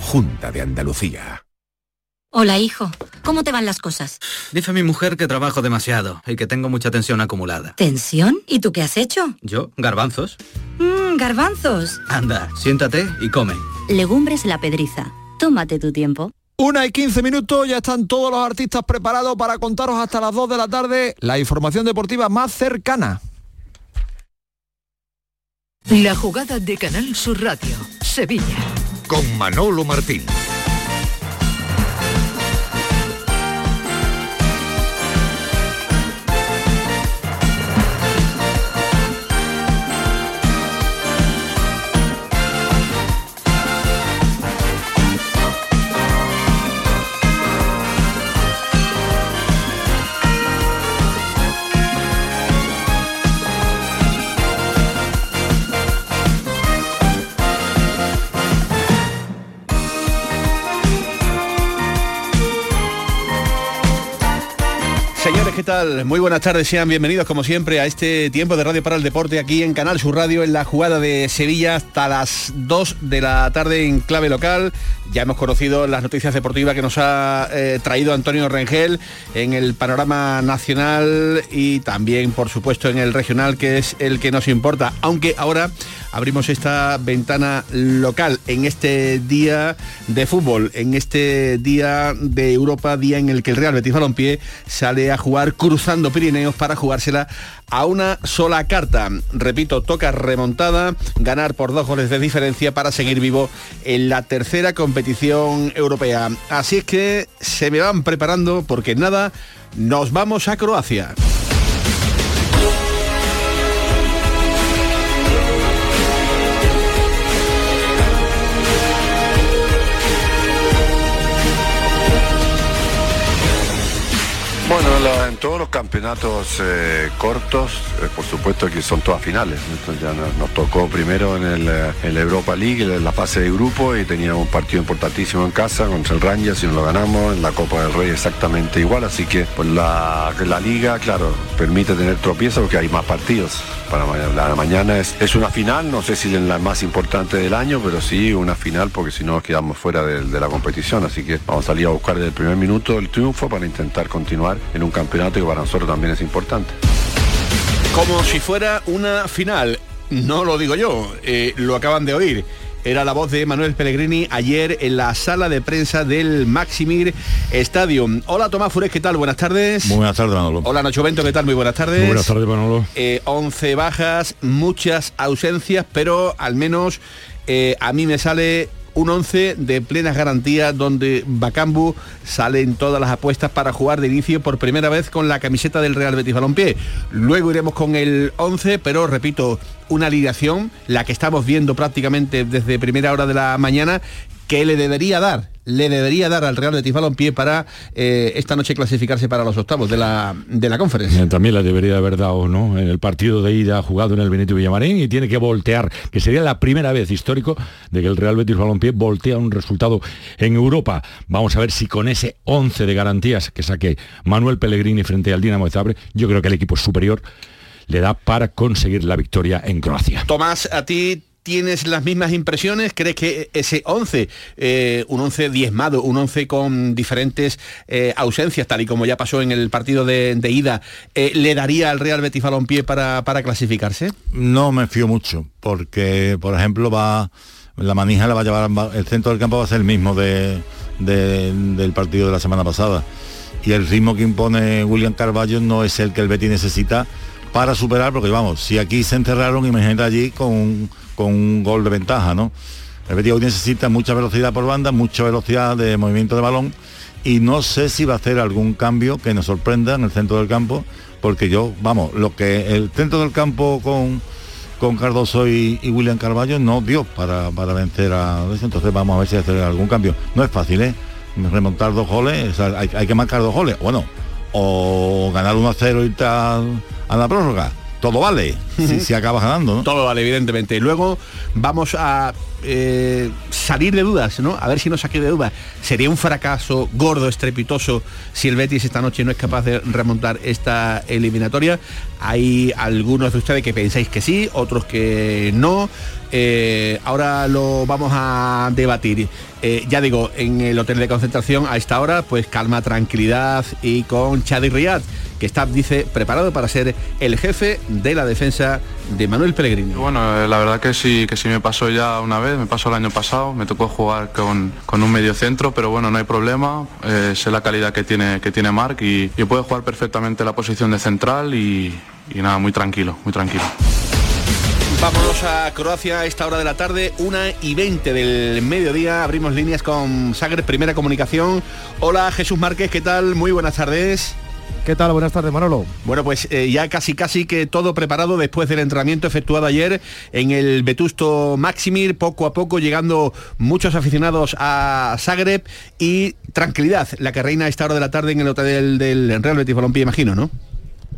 Junta de Andalucía. Hola, hijo. ¿Cómo te van las cosas? Dice mi mujer que trabajo demasiado y que tengo mucha tensión acumulada. ¿Tensión? ¿Y tú qué has hecho? ¿Yo? ¿Garbanzos? Mmm, garbanzos. Anda, siéntate y come. Legumbres la pedriza. Tómate tu tiempo. Una y 15 minutos, ya están todos los artistas preparados para contaros hasta las 2 de la tarde la información deportiva más cercana. La jugada de Canal Sur Radio, Sevilla. Con Manolo Martín. ¿Qué tal? Muy buenas tardes, sean bienvenidos como siempre a este tiempo de Radio para el Deporte aquí en Canal Sur Radio en la jugada de Sevilla hasta las 2 de la tarde en clave local. Ya hemos conocido las noticias deportivas que nos ha eh, traído Antonio Rengel en el panorama nacional y también, por supuesto, en el regional, que es el que nos importa. Aunque ahora abrimos esta ventana local en este día de fútbol, en este día de Europa, día en el que el Real Betis Balompié sale a jugar cruzando Pirineos para jugársela a una sola carta. Repito, toca remontada, ganar por dos goles de diferencia para seguir vivo en la tercera competición europea. Así es que se me van preparando porque nada, nos vamos a Croacia. Bueno, la- todos los campeonatos eh, cortos, eh, por supuesto que son todas finales. Ya nos, tocó primero en, el, eh, la Europa League, en la fase de grupo, y teníamos un partido importantísimo en casa contra el Rangers y nos lo ganamos. En la Copa del Rey exactamente igual, así que pues la, liga, claro, permite tener tropiezos porque hay más partidos. Para mañana, la mañana es, es una final, no sé si es la más importante del año, pero sí una final porque si no nos quedamos fuera de, de la competición. Así que vamos a salir a buscar desde el primer minuto el triunfo para intentar continuar en un campeonato que para nosotros también es importante. Como si fuera una final. No lo digo yo, eh, lo acaban de oír. Era la voz de Manuel Pellegrini ayer en la sala de prensa del Maximir Stadium. Hola Tomás Fures, ¿qué tal? Buenas tardes. Muy buenas tardes, Manolo. Hola Nacho Bento, ¿qué tal? Muy buenas tardes. Muy buenas tardes, Manolo. Eh, 11 bajas, muchas ausencias, pero al menos eh, a mí me sale un 11 de plenas garantías donde Bacambu sale en todas las apuestas para jugar de inicio por primera vez con la camiseta del Real Betis Balompié. Luego iremos con el 11, pero repito, una alineación, la que estamos viendo prácticamente desde primera hora de la mañana, que le debería dar, le debería dar al Real Betis Balompié para eh, esta noche clasificarse para los octavos de la, de la conferencia. También la debería haber dado, ¿no? En el partido de ida jugado en el Benito Villamarín y tiene que voltear, que sería la primera vez histórico de que el Real Betis Balompié voltea un resultado en Europa. Vamos a ver si con ese 11 de garantías que saque Manuel Pellegrini frente al Dinamo de Zagreb, yo creo que el equipo es superior, le da para conseguir la victoria en Croacia. Tomás, a ti tienes las mismas impresiones? ¿Crees que ese 11, eh, un 11 diezmado, un 11 con diferentes eh, ausencias, tal y como ya pasó en el partido de, ida, eh, le daría al Real Betis Balompié para, para clasificarse? No me fío mucho, porque, por ejemplo, va la manija la va a llevar, va- el centro del campo va a ser el mismo de- del partido de la semana pasada. Y el ritmo que impone William Carballo no es el que el Betis necesita para superar, porque vamos, si aquí se encerraron, imagínate allí con, un- con un gol de ventaja, ¿no? El Betis hoy necesita mucha velocidad por banda, mucha velocidad de movimiento de balón y no sé si va a hacer algún cambio que nos sorprenda en el centro del campo, porque yo, vamos, lo que el centro del campo con, con Cardoso y, William Carballo no dio para, para vencer a entonces vamos a ver si hacer algún cambio. No es fácil, ¿eh? Remontar dos goles, hay, hay que marcar dos goles, bueno, o ganar 1 a 0 y a, a la prórroga, todo vale. Si, si acabas ganando, ¿no? Todo vale, evidentemente. Luego vamos a eh, salir de dudas, ¿no? A ver si nos saque de dudas. Sería un fracaso gordo, estrepitoso, si el Betis esta noche no es capaz de remontar esta eliminatoria. Hay algunos de ustedes que pensáis que sí, otros que no. Eh, ahora lo vamos a debatir. Eh, ya digo, en el hotel de concentración a esta hora, pues calma, tranquilidad y con Chadi Riyad, que está, dice, preparado para ser el jefe de la defensa de Manuel Pellegrini. Bueno, eh, la verdad que sí, que sí me pasó ya una vez, me pasó el año pasado, me tocó jugar con, con un medio centro, pero bueno, no hay problema, eh, sé la calidad que tiene, que tiene Marc y, y puede jugar perfectamente la posición de central y, y nada, muy tranquilo, muy tranquilo. Vámonos a Croacia a esta hora de la tarde, 1 y 20 del mediodía. Abrimos líneas con Sagres, primera comunicación. Hola Jesús Márquez, ¿qué tal? Muy buenas tardes. ¿Qué tal? Buenas tardes, Manolo. Bueno, pues eh, ya casi casi que todo preparado después del entrenamiento efectuado ayer en el Vetusto Maximir, poco a poco llegando muchos aficionados a Zagreb y tranquilidad, la que reina a esta hora de la tarde en el hotel del Real Betis Balompié, imagino, ¿no?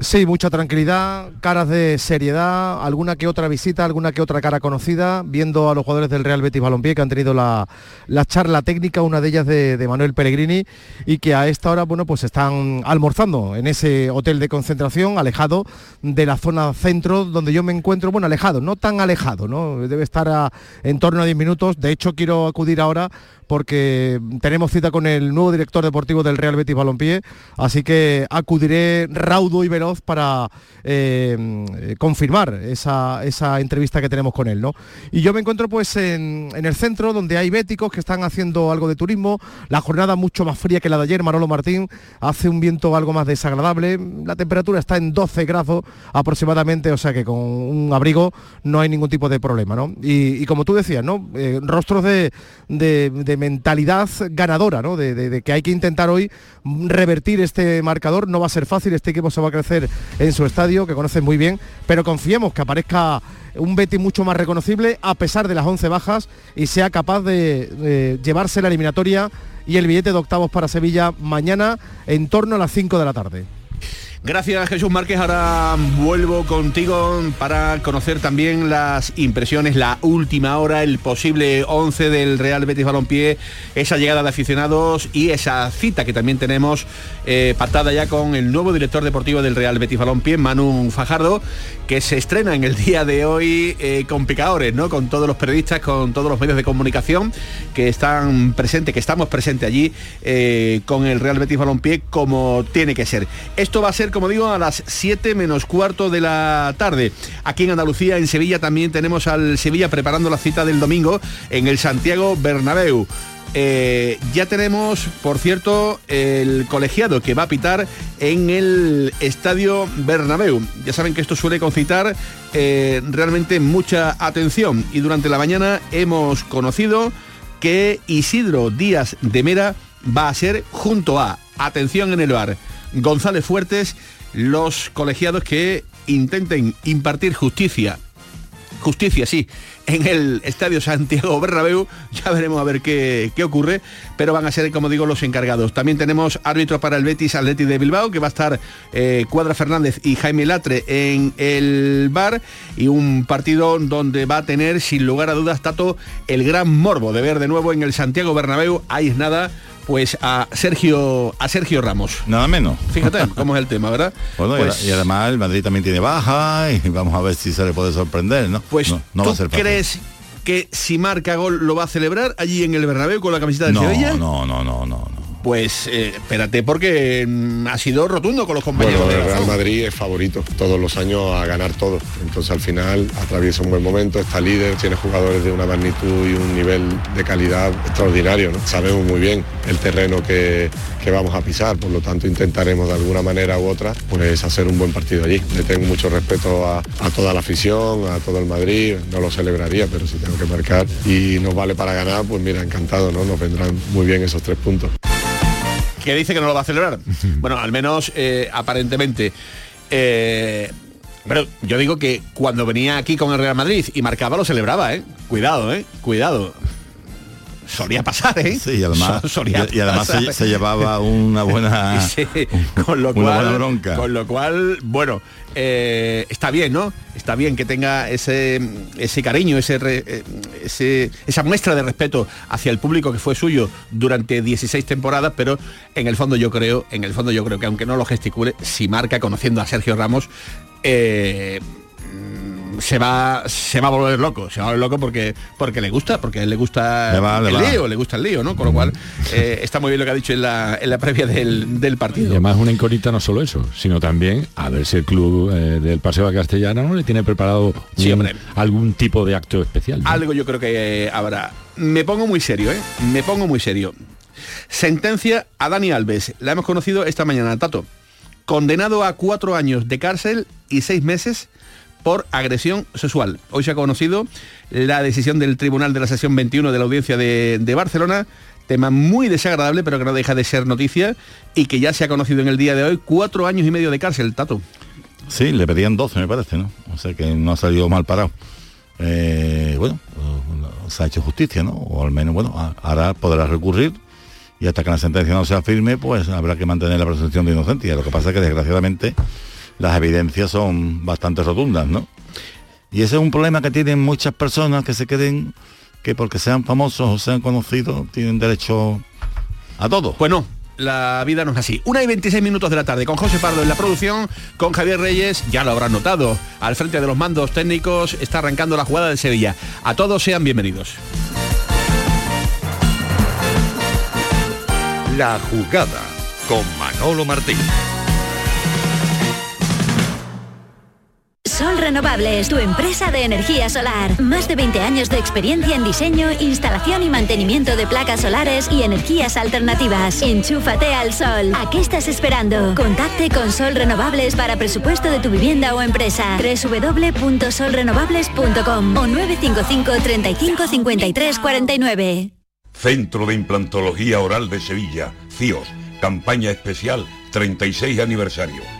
Sí, mucha tranquilidad, caras de seriedad, alguna que otra visita, alguna que otra cara conocida, viendo a los jugadores del Real Betis Balompié que han tenido la, la charla técnica, una de ellas de, Manuel Pellegrini, y que a esta hora, bueno, pues están almorzando en ese hotel de concentración, alejado de la zona centro donde yo me encuentro, bueno, alejado, no tan alejado, ¿no? Debe estar en torno a 10 minutos. De hecho, quiero acudir ahora porque tenemos cita con el nuevo director deportivo del Real Betis Balompié, así que acudiré raudo y veloz para eh, confirmar esa, esa, entrevista que tenemos con él. ¿no? Y yo me encuentro pues en, el centro donde hay béticos que están haciendo algo de turismo, la jornada mucho más fría que la de ayer, Marolo Martín, hace un viento algo más desagradable, la temperatura está en 12 grados aproximadamente, o sea que con un abrigo no hay ningún tipo de problema. ¿no? Y, como tú decías, ¿no? Eh, rostros de mentalidad ganadora, ¿no? De, que hay que intentar hoy revertir este marcador. No va a ser fácil, este equipo se va a crecer en su estadio, que conoce muy bien, pero confiemos que aparezca un Betty mucho más reconocible a pesar de las 11 bajas y sea capaz de, de llevarse la eliminatoria y el billete de octavos para Sevilla mañana en torno a las 5 de la tarde. Gracias Jesús Márquez, ahora vuelvo contigo para conocer también las impresiones, la última hora, el posible 11 del Real Betis Balompié, esa llegada de aficionados y esa cita que también tenemos eh, pactada ya con el nuevo director deportivo del Real Betis Balompié, Manu Fajardo, que se estrena en el día de hoy eh, con picadores, ¿no? Con todos los periodistas, con todos los medios de comunicación que están presentes, que estamos presentes allí eh, con el Real Betis Balompié como tiene que ser. Esto va a ser como digo, a las 7 menos cuarto de la tarde. Aquí en Andalucía, en Sevilla, también tenemos al Sevilla preparando la cita del domingo en el Santiago Bernabéu. Eh, ya tenemos, por cierto, el colegiado que va a pitar en el Estadio Bernabéu. Ya saben que esto suele concitar eh, realmente mucha atención y durante la mañana hemos conocido que Isidro Díaz de Mera va a ser junto a, atención en el bar, González Fuertes, los colegiados que intenten impartir justicia, justicia sí, en el Estadio Santiago Bernabéu, ya veremos a ver qué, qué, ocurre, pero van a ser, como digo, los encargados. También tenemos árbitro para el Betis Atleti de Bilbao, que va a estar eh, Cuadra Fernández y Jaime Latre en el bar, y un partido donde va a tener, sin lugar a dudas, Tato, el gran morbo de ver de nuevo en el Santiago Bernabéu, ahí es nada, pues a Sergio a Sergio Ramos. Nada menos. Fíjate cómo es el tema, ¿verdad? Bueno, pues, y además el Madrid también tiene baja y vamos a ver si se le puede sorprender, ¿no? Pues no, no ¿tú va a ser fácil. crees que si marca gol lo va a celebrar allí en el Bernabéu con la camiseta de no, Sevilla? No, no, no, no, no. Pues eh, espérate porque mm, ha sido rotundo con los compañeros. Bueno, el Real Madrid es favorito todos los años a ganar todo. Entonces al final atraviesa un buen momento, está líder, tiene jugadores de una magnitud y un nivel de calidad extraordinario. ¿no? Sabemos muy bien el terreno que, que, vamos a pisar, por lo tanto intentaremos de alguna manera u otra pues hacer un buen partido allí. Le tengo mucho respeto a, a toda la afición, a todo el Madrid, no lo celebraría, pero si tengo que marcar y nos vale para ganar, pues mira, encantado, ¿no? Nos vendrán muy bien esos tres puntos que dice que no lo va a celebrar. bueno, al menos eh, aparentemente. Eh, pero yo digo que cuando venía aquí con el Real Madrid y marcaba lo celebraba, ¿eh? Cuidado, ¿eh? Cuidado. Solía pasar, ¿eh? Sí, y además, So- solía y, y además se, se llevaba una buena, Sí, con lo una cual, buena bronca. Con lo cual, bueno, eh, está bien, ¿no? Está bien que tenga ese, ese cariño, ese, eh, ese- esa muestra de respeto hacia el público que fue suyo durante 16 temporadas, pero en el fondo yo creo, en el fondo yo creo que aunque no lo gesticule, si marca conociendo a Sergio Ramos, eh, se va se va a volver loco se va a volver loco porque porque le gusta porque a él le gusta Le va, le el va. lío le gusta el lío no con lo cual eh, está muy bien lo que ha dicho en la, en la previa del, del Y partido además una incógnita no solo eso, sino también a ver si el club eh, del Paseo de Castellana no le tiene preparado Sí, un- hombre. algún tipo de acto especial. ¿no? algo yo creo que habrá me pongo muy serio eh me pongo muy serio sentencia a Dani Alves la hemos conocido esta mañana Tato condenado a cuatro años de cárcel y seis meses por agresión sexual. Hoy se ha conocido la decisión del Tribunal de la Sesión 21 de la Audiencia de, Barcelona, tema muy desagradable, pero que no deja de ser noticia y que ya se ha conocido en el día de hoy cuatro años y medio de cárcel, Tato. Sí, le pedían 12 me parece, ¿no? O sea que no ha salido mal parado. Eh, bueno, se ha hecho justicia, ¿no? O al menos, bueno, ahora podrá recurrir y hasta que la sentencia no sea firme, pues habrá que mantener la presunción de inocencia. Lo que pasa es que desgraciadamente las evidencias son bastante rotundas, ¿no? Y ese es un problema que tienen muchas personas que se creen que porque sean famosos o sean conocidos tienen derecho a todo. Pues no, la vida no es así. Una y 26 minutos de la tarde con José Pardo en la producción, con Javier Reyes, ya lo habrán notado, al frente de los mandos técnicos está arrancando la jugada de Sevilla. A todos sean bienvenidos. La jugada con Manolo Martín. Sol Renovables, tu empresa de energía solar. Más de 20 años de experiencia en diseño, instalación y mantenimiento de placas solares y energías alternativas. Enchúfate al sol. ¿A qué estás esperando? Contacte con Sol Renovables para presupuesto de tu vivienda o empresa. www.solrenovables.com o 955 35 53 49. Centro de Implantología Oral de Sevilla, CIOS, campaña especial 36 aniversario.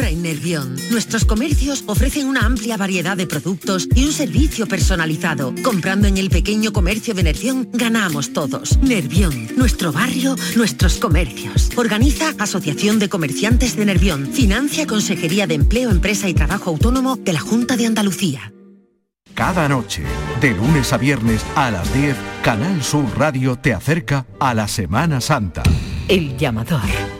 Compra en Nervión. Nuestros comercios ofrecen una amplia variedad de productos y un servicio personalizado. Comprando en el pequeño comercio de Nervión, ganamos todos. Nervión, nuestro barrio, nuestros comercios. Organiza Asociación de Comerciantes de Nervión. Financia Consejería de Empleo, Empresa y Trabajo Autónomo de la Junta de Andalucía. Cada noche, de lunes a viernes a las 10, Canal Sur Radio te acerca a la Semana Santa. El llamador.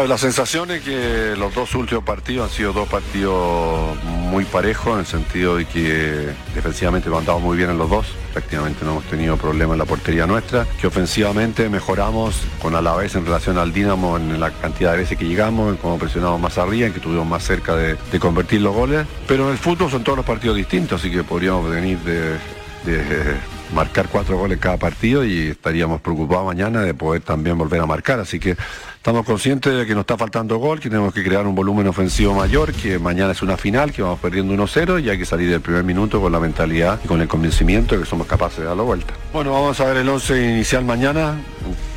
Ver, la sensación es que los dos últimos partidos han sido dos partidos muy parejos en el sentido de que defensivamente lo han dado muy bien en los dos. Prácticamente no hemos tenido problema en la portería nuestra. Que ofensivamente mejoramos con Alavés en relación al Dinamo en la cantidad de veces que llegamos, en cómo presionamos más arriba, en que estuvimos más cerca de, convertir los goles. Pero en el fútbol son todos los partidos distintos, así que podríamos venir de marcar cuatro goles cada partido y estaríamos preocupados mañana de poder también volver a marcar. Así que estamos conscientes de que nos está faltando gol, que tenemos que crear un volumen ofensivo mayor, que mañana es una final, que vamos perdiendo 1-0 y hay que salir del primer minuto con la mentalidad y con el convencimiento de que somos capaces de dar la vuelta. Bueno, vamos a ver el 11 inicial mañana.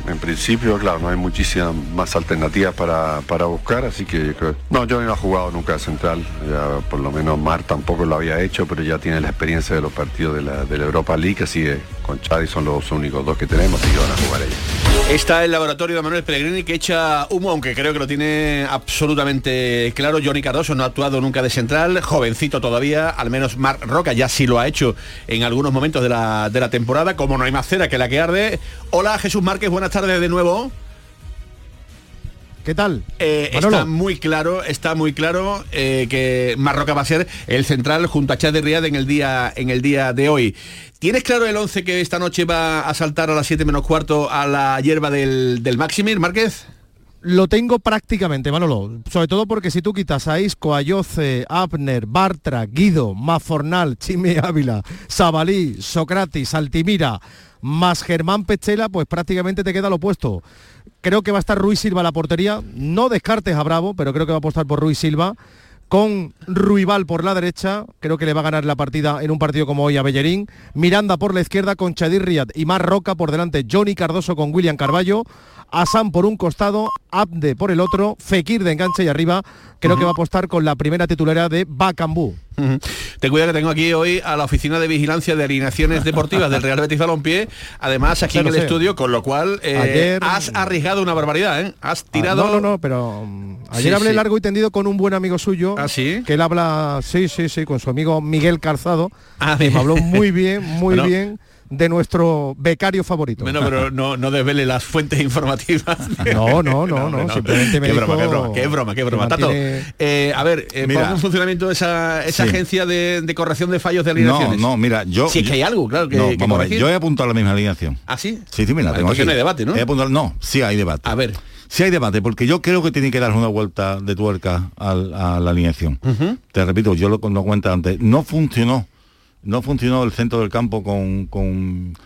En principio, claro, no hay muchísimas más alternativas para, para buscar, así que yo creo... No, yo no he jugado nunca de central, ya por lo menos Mar tampoco lo había hecho, pero ya tiene la experiencia de los partidos de la, de la Europa League, así que con Chadi son los únicos dos que tenemos y que van a jugar ellos. Está el laboratorio de Manuel Pellegrini que echa humo, aunque creo que lo tiene absolutamente claro. Johnny Cardoso no ha actuado nunca de central, jovencito todavía, al menos Marc Roca ya sí lo ha hecho en algunos momentos de la, de la temporada, como no hay más cera que la que arde. Hola Jesús Márquez, buenas tardes de nuevo. ¿Qué tal? Eh, está muy claro, está muy claro eh, que Marroca va a ser el central junto a Chad de Riad en el día en el día de hoy. ¿Tienes claro el 11 que esta noche va a saltar a las 7 menos cuarto a la hierba del, del Maximir, Márquez? Lo tengo prácticamente, Manolo. Sobre todo porque si tú quitas a Isco, Ayoce, Abner, Bartra, Guido, Mazornal, Chime Ávila, Sabalí, Socrates, Altimira, más Germán Pechela, pues prácticamente te queda lo opuesto. Creo que va a estar Ruiz Silva la portería. No descartes a Bravo, pero creo que va a apostar por Ruiz Silva con Ruibal por la derecha, creo que le va a ganar la partida en un partido como hoy a Bellerín, Miranda por la izquierda con Chadir Riyad y Mar Roca por delante, Johnny Cardoso con William Carballo, Asam por un costado, Abde por el otro, Fekir de enganche y arriba, creo que va a apostar con la primera titularidad de Bacambú. Te cuida que tengo aquí hoy a la oficina de vigilancia de alineaciones deportivas del Real Betis Balompié, además aquí en el estudio, con lo cual eh, has arriesgado una barbaridad, ¿eh? Has Ah, tirado. no, no, no, pero mm, ayer Sí, hablé sí. largo y tendido con un buen amigo suyo. ¿Ah, sí? Que él habla, sí, sí, sí, con su amigo Miguel Calzado. Ah, que me habló muy bien, muy Bueno. bien de nuestro becario favorito. Bueno, pero no, no desvele las fuentes informativas. No, no, no, no, simplemente me qué dijo broma, qué broma, qué broma, qué broma. Tato, eh, a ver, eh, Mira. pon en funcionamiento esa, esa Sí. agencia de, de corrección de fallos de No, alineaciones. no, mira, yo... Si es que hay algo, claro, que, no, que vamos a yo he apuntado la misma alineación. ¿Ah, sí? Sí, sí, mira, Vale, tengo aquí. no hay debate, ¿no? He apuntado- no, sí hay debate. A ver. Sí hay debate, porque yo creo que tiene que dar una vuelta de tuerca a, la alineación. Te repito, yo lo, lo cuento antes. No funcionó, no funcionó el centro del campo con, con,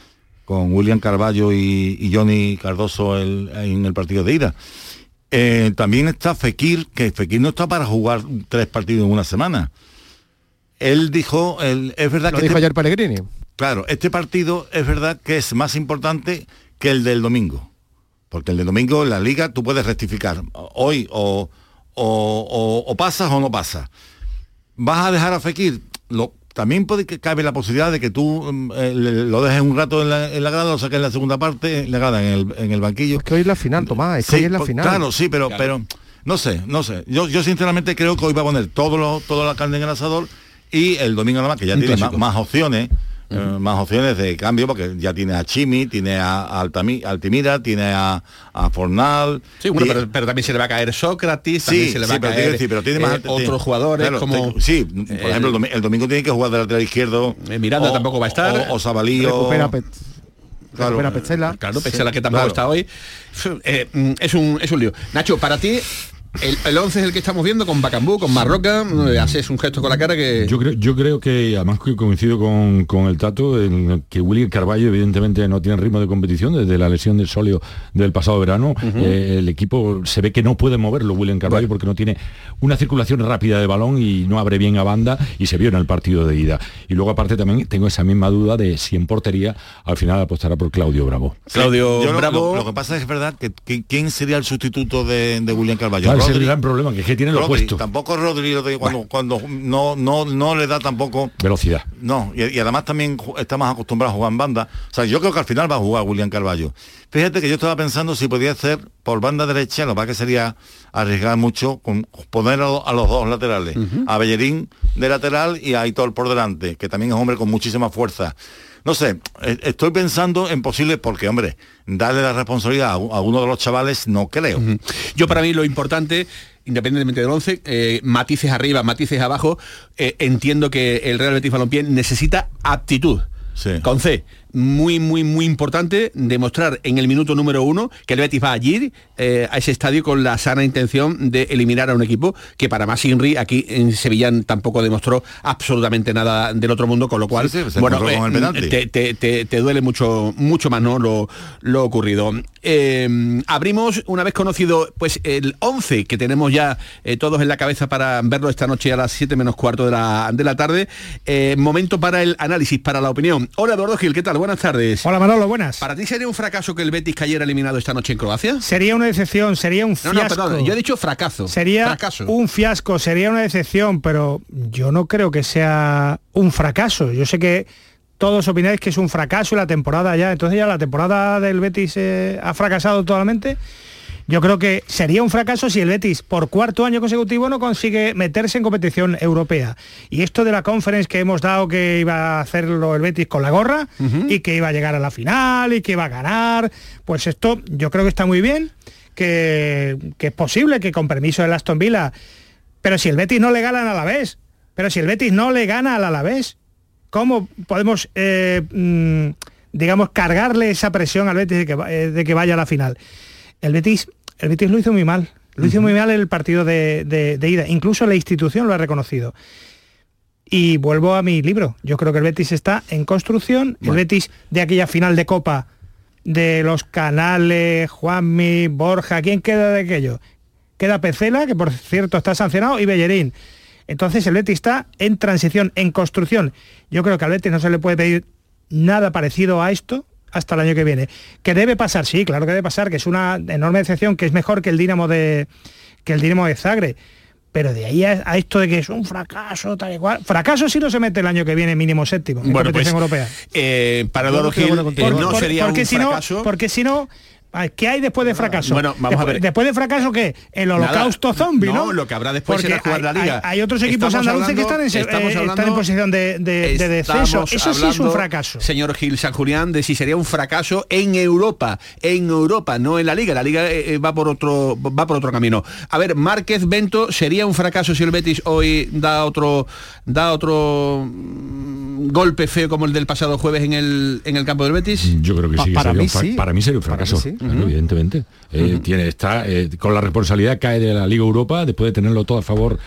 con William Carballo y, y Johnny Cardoso el- en el partido de ida. Eh, también está Fekir, que Fekir no está para jugar tres partidos en una semana. Él dijo, él- es verdad Lo que dijo este- ayer Pellegrini. Claro, este partido es verdad que es más importante que el del domingo. Porque el del domingo en la liga tú puedes rectificar. Hoy o, o- o- o pasas o no pasas. ¿Vas a dejar a Fekir? Lo, también puede que cabe la posibilidad de que tú mm, eh, lo dejes un rato en la, en la grada, lo saques en la segunda parte, en la grada, en el, en el banquillo. Es que hoy es la final, Tomás, es que Sí, hoy es la pues, final. Claro, sí, pero, pero no sé, no sé. Yo, yo sinceramente creo que hoy va a poner todo lo, toda la carne en el asador y el domingo nada más, que ya tiene más opciones. Eh, más opciones de cambio porque ya tiene a Chimi, tiene a, Altami- Altimira, tiene a, a Fornal. Sí, bueno, pero, pero también se le va a caer Sócrates, también Sí, se le sí, va a pero caer tiene- sí, pero tiene más eh, otros jugadores claro, como... te- sí, por el- ejemplo, el, domi- el domingo tiene que jugar de lateral izquierdo. Miranda tampoco va a estar. O, o Sabalí o- Recupera, Pe- Claro. Petzela. Claro, Pesela que tampoco claro. está hoy. Eh, mm, es, un, es un lío. Nacho, para ti, el, el 11 es el que estamos viendo con Bacambú, con Marroca. eh, Haces un gesto con la cara que... Yo creo, yo creo que, además que coincido con, con el Tato, en que William Carballo evidentemente no tiene ritmo de competición desde la lesión del sóleo del pasado verano. Eh, el equipo se ve que no puede moverlo William Carballo porque no tiene una circulación rápida de balón y no abre bien a banda y se vio en el partido de ida. Y luego aparte también tengo esa misma duda de si en portería al final apostará por Claudio Bravo. Claudio Bravo. Lo, lo que pasa es verdad que, que- quién sería el sustituto de, de William Carballo. Claro, es el gran problema, que es que tiene lo Rodri, opuesto. Tampoco Rodri cuando, cuando no, no, no le da tampoco. Velocidad. No, y, y además también está más acostumbrado a jugar en banda. O sea, yo creo que al final va a jugar William Carballo. Fíjate que yo estaba pensando si podía hacer por banda derecha, lo que sería arriesgar mucho con poner a los dos laterales, a Bellerín de lateral y a Aitor por delante, que también es hombre con muchísima fuerza. No sé, eh, estoy pensando en posibles, porque hombre, darle la responsabilidad a, uno de los chavales no creo. Yo para mí lo importante, independientemente del 11, eh, matices arriba, matices abajo, eh, entiendo que el Real Betis Balompié necesita aptitud. Con C, muy, muy, muy importante demostrar en el minuto número uno que el Betis va allí, eh, a ese estadio, con la sana intención de eliminar a un equipo que para más Inri aquí en Sevilla tampoco demostró absolutamente nada del otro mundo, con lo cual, Sí, sí, se bueno, penalti. te, te- te- te duele mucho, mucho más ¿no? lo, lo ocurrido. Eh, abrimos, una vez conocido pues el 11 que tenemos ya eh, todos en la cabeza para verlo esta noche a las 7 menos cuarto de la, de la tarde, eh, momento para el análisis, para la opinión. Hola Eduardo Gil, ¿qué tal? Buenas tardes. Hola Manolo, buenas. ¿Para ti sería un fracaso que el Betis cayera eliminado esta noche en Croacia? Sería una decepción, sería un No, fiasco. no, perdón, yo he dicho fracaso. Sería fracaso. un fiasco, sería una decepción, pero yo no creo que sea un fracaso. Yo sé que todos opináis que es un fracaso la temporada ya, entonces ya la temporada del Betis eh, ha fracasado totalmente. Yo creo que sería un fracaso si el Betis por cuarto año consecutivo no consigue meterse en competición europea. Y esto de la conference que hemos dado que iba a hacerlo el Betis con la gorra y que iba a llegar a la final y que iba a ganar, pues esto yo creo que está muy bien, que, que es posible que con permiso del Aston Villa, pero si el Betis no le gana al Alavés, pero si el Betis no le gana al Alavés, ¿cómo podemos, eh, mm, digamos, cargarle esa presión al Betis de que, eh, de que vaya a la final? El Betis el Betis lo hizo muy mal. Lo hizo muy mal el partido de, de- de ida. Incluso la institución lo ha reconocido. Y vuelvo a mi libro. Yo creo que el Betis está en construcción. El Betis de aquella final de Copa de los canales, Juanmi, Borja, ¿quién queda de aquello? Queda Pecela, que por cierto está sancionado, y Bellerín. Entonces el Betis está en transición, en construcción. Yo creo que al Betis no se le puede pedir nada parecido a esto hasta el año que viene. ¿Que debe pasar? Sí, claro que debe pasar, que es una enorme decepción, que es mejor que el Dinamo de que el Dinamo de Zagreb. Pero de ahí a, a esto de que es un fracaso, tal y cual. Fracaso si no se mete el año que viene mínimo séptimo en Bueno, pues, competición europea. eh, para Gil eh, no Por- sería porque un si no, porque si no, ¿qué hay después de fracaso? Bueno, vamos después, a ver. Después de fracaso, ¿qué? El Nada. holocausto zombie, ¿no? No, lo que habrá después Porque será jugar la liga. Hay, hay otros equipos Estamos andaluces que están en, se- estamos eh, están hablando- en posición de, de- de descenso. Eso sí es un fracaso. Señor Gil San Julián, de si sería un fracaso en Europa, en Europa, no en la Liga. La Liga eh, eh, va por otro va por otro camino. A ver, Márquez Bento sería un fracaso si el Betis hoy da otro da otro mm, golpe feo como el del pasado jueves en el en el campo del Betis. Yo creo que sí. para sería mí sí. Para mí sería un Para mí fracaso, sí. Claro, evidentemente. Eh, tiene, está eh, con la responsabilidad cae de la Liga Europa, después de tenerlo todo a favor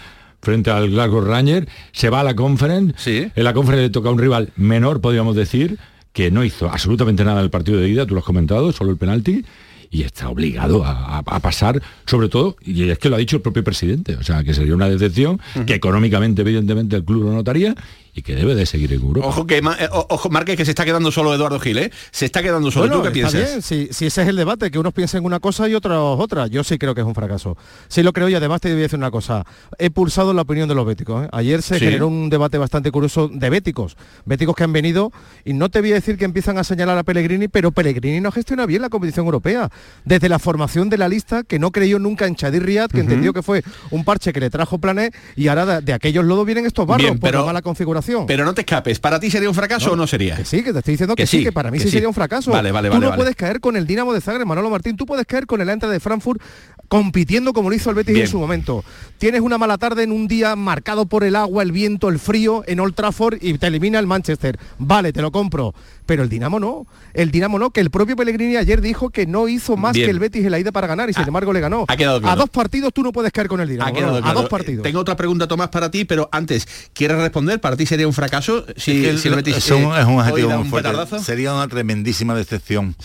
frente al Glasgow Rangers, se va a la conference. En la conference le toca a un rival menor, podríamos decir, que no hizo absolutamente nada en el partido de ida, tú lo has comentado, solo el penalti. Y está obligado a, a- a pasar, sobre todo, y es que lo ha dicho el propio presidente, o sea, que sería una decepción, que económicamente, evidentemente, el club lo notaría y que debe de seguir en Europa. Ojo que eh, o- ojo, Márquez que se está quedando solo Eduardo Gil, ¿eh? Se está quedando solo. Bueno, ¿Tú qué está piensas? bien, si, si ese es el debate, que unos piensen una cosa y otros otra. Yo sí creo que es un fracaso. Sí lo creo y además te voy a decir una cosa. He pulsado la opinión de los béticos. ¿eh? Ayer se Sí. generó un debate bastante curioso de béticos. Béticos que han venido y no te voy a decir que empiezan a señalar a Pellegrini, pero Pellegrini no gestiona bien la competición europea. Desde la formación de la lista, que no creyó nunca en Chadir Riyad, que entendió que fue un parche que le trajo Plané y ahora de, de aquellos lodos vienen estos barros Bien, por pero- la mala configuración. Pero no te escapes. ¿Para ti sería un fracaso o no sería? Que sí, que te estoy diciendo que, Que sí, sí, que para mí que sí, sí. sería un fracaso. Vale, vale, Tú vale, no vale. puedes caer con el Dinamo de Zagreb, Manolo Martín, tú puedes caer con el Eintracht de Frankfurt compitiendo como lo hizo el Betis Bien. en su momento. Tienes una mala tarde en un día marcado por el agua, el viento, el frío en Old Trafford y te elimina el Manchester. Vale, te lo compro. Pero el Dinamo no. El Dinamo no, que el propio Pellegrini ayer dijo que no hizo más Bien. que el Betis en la ida para ganar y sin embargo le ganó. ha quedado claro. A dos partidos tú no puedes caer con el Dinamo. Ha quedado no, claro. A dos partidos. Tengo otra pregunta, Tomás, para ti, pero antes, ¿quieres responder? ¿Para ti sería un fracaso si, Es que si el Betis es un, eh, es un hoy adjetivo muy un fuerte. petardazo? Sería una tremendísima decepción.